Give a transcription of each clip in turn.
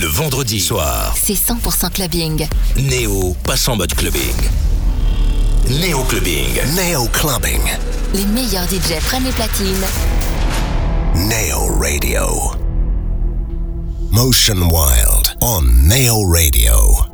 Le vendredi soir, c'est 100% clubbing. Néo passe en mode clubbing. Néo clubbing. Néo clubbing. Les meilleurs DJ prennent les platines. Neo Radio. Motion Wild on Neo Radio.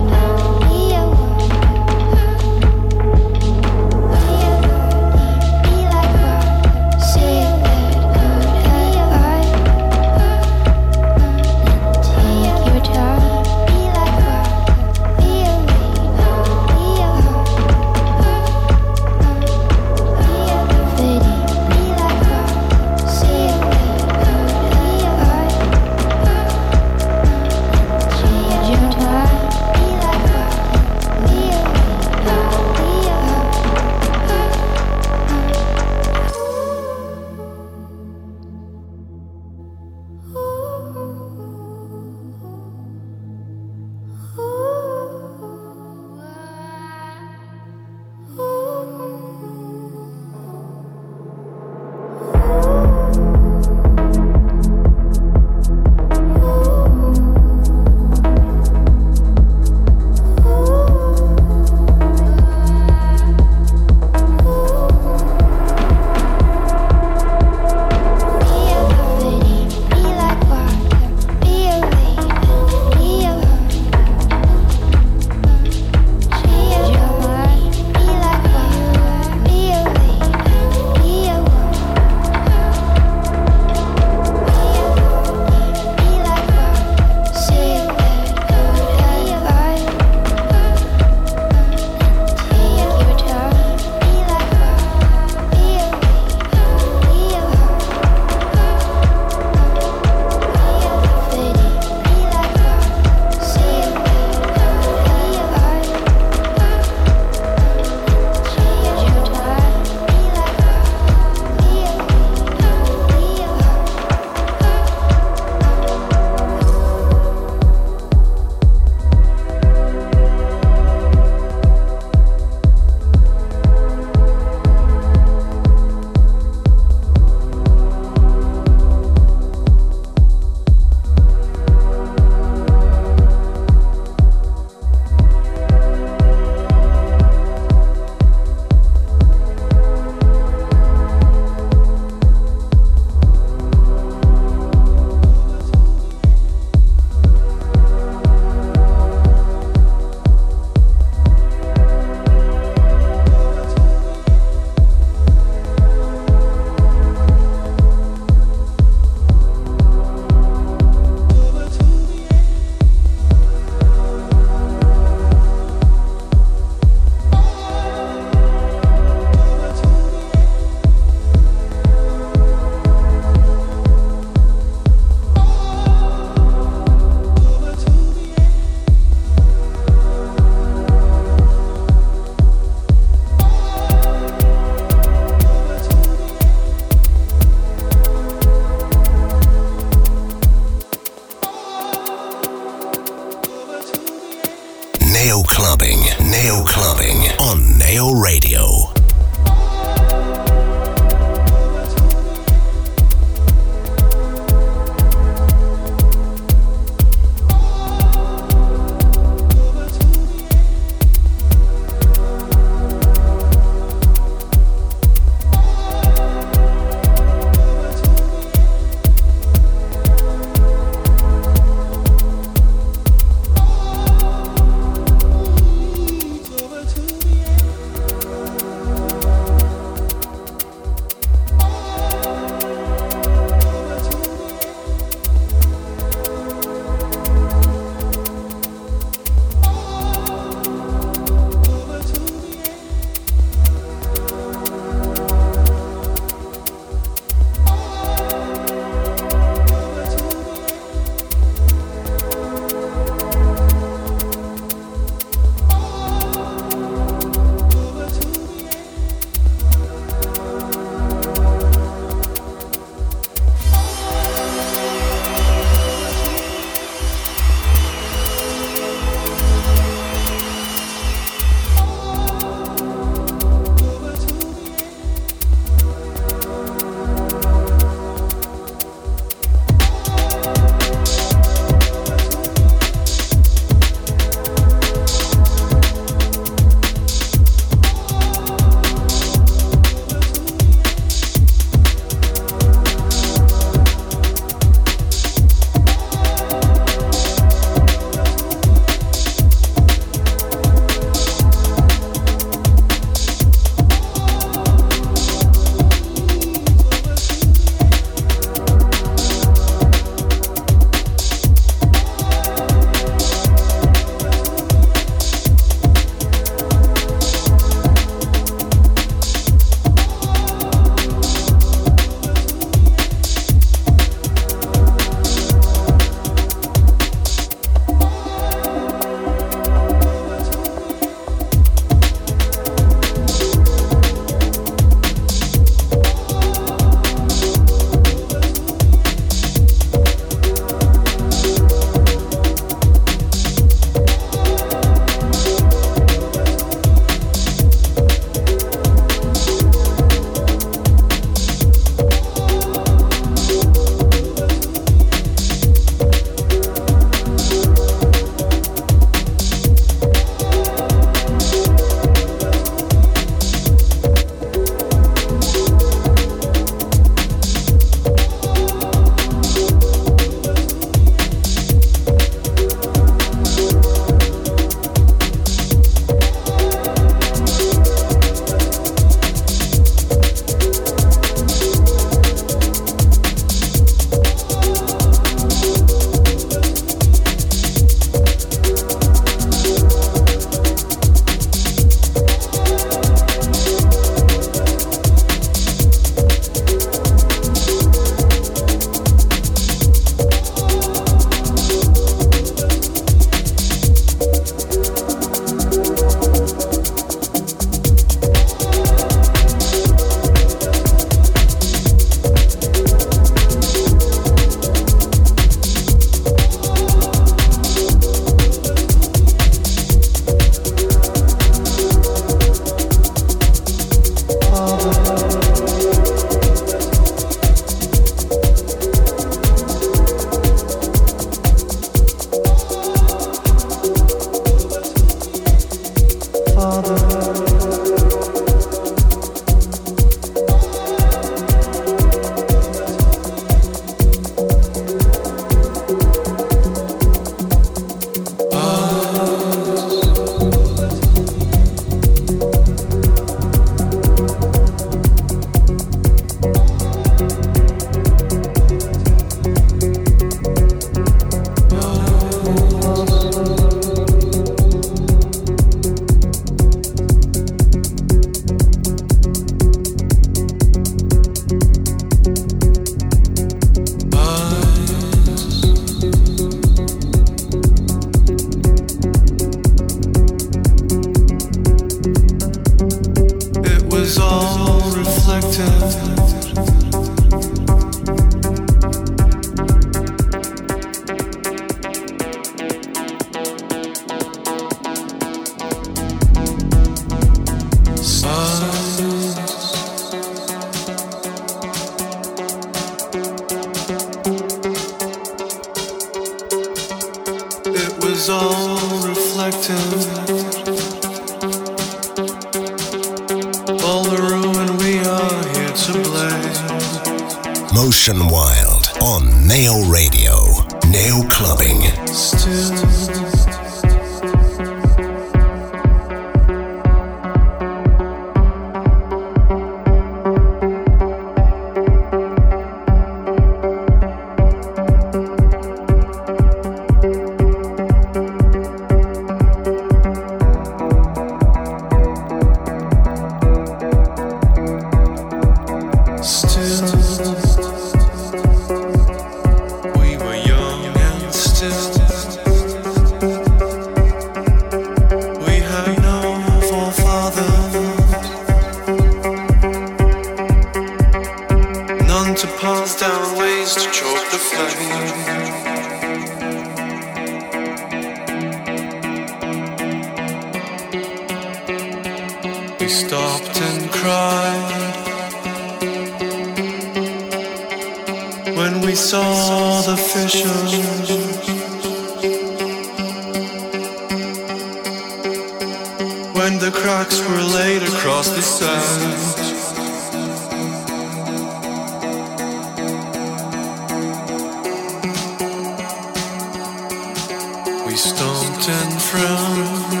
Les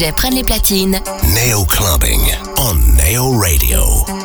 DJ prennent les platines. Neo Clubbing on Neo Radio.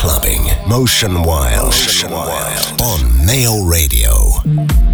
clubbing. Motion Wild, Motion Wild. on Mail Radio.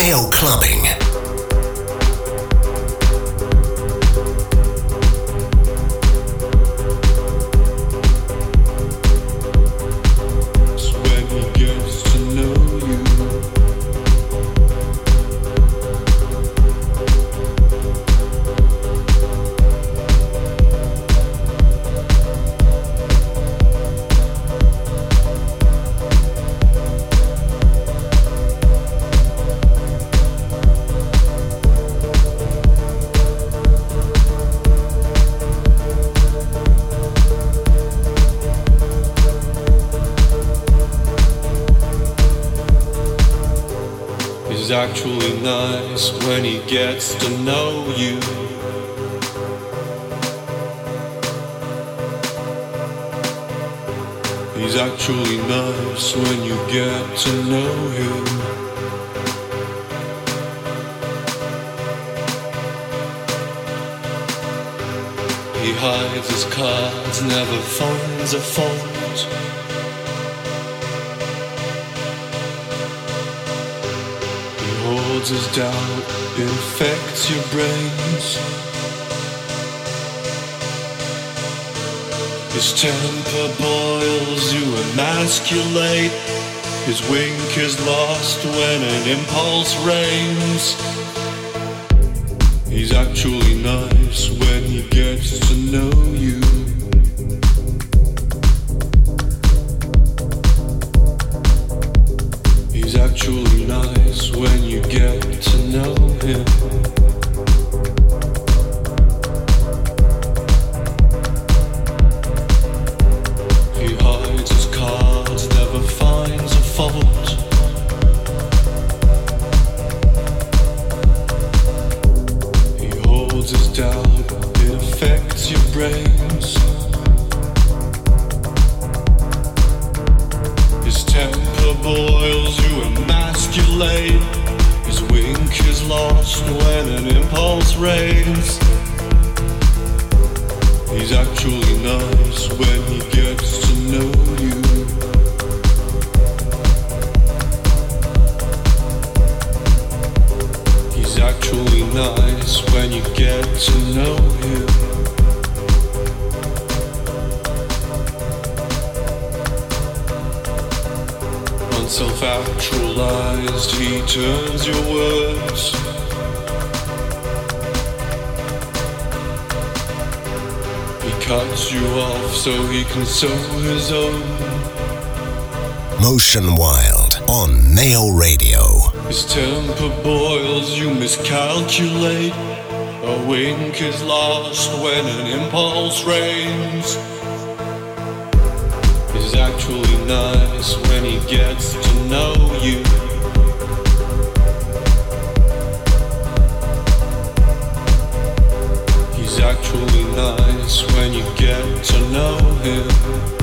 Gets His temper boils, you emasculate. His wink is lost when an impulse reigns. He's actually nice when he gets to know you. He's actually nice when he gets to know you. Actually nice when you get to know him. Unself actualized, he turns your words. He cuts you off so he can sow his own. Motion Wild on Neo Radio. His temper boils, you miscalculate. A wink is lost when an impulse reigns. He's actually nice when he gets to know you. He's actually nice when you get to know him.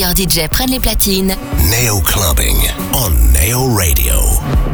Meilleurs DJ prennent les platines. Neo Clubbing on Neo Radio.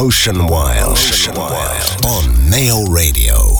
Motion Wild, Motion Wild on Neo Radio.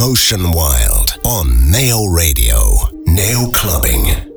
Motion Wild on Neo Radio. Clubbing. Clubbing.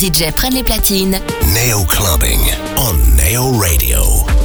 DJ prennent les platines. Neo Clubbing on Neo Radio.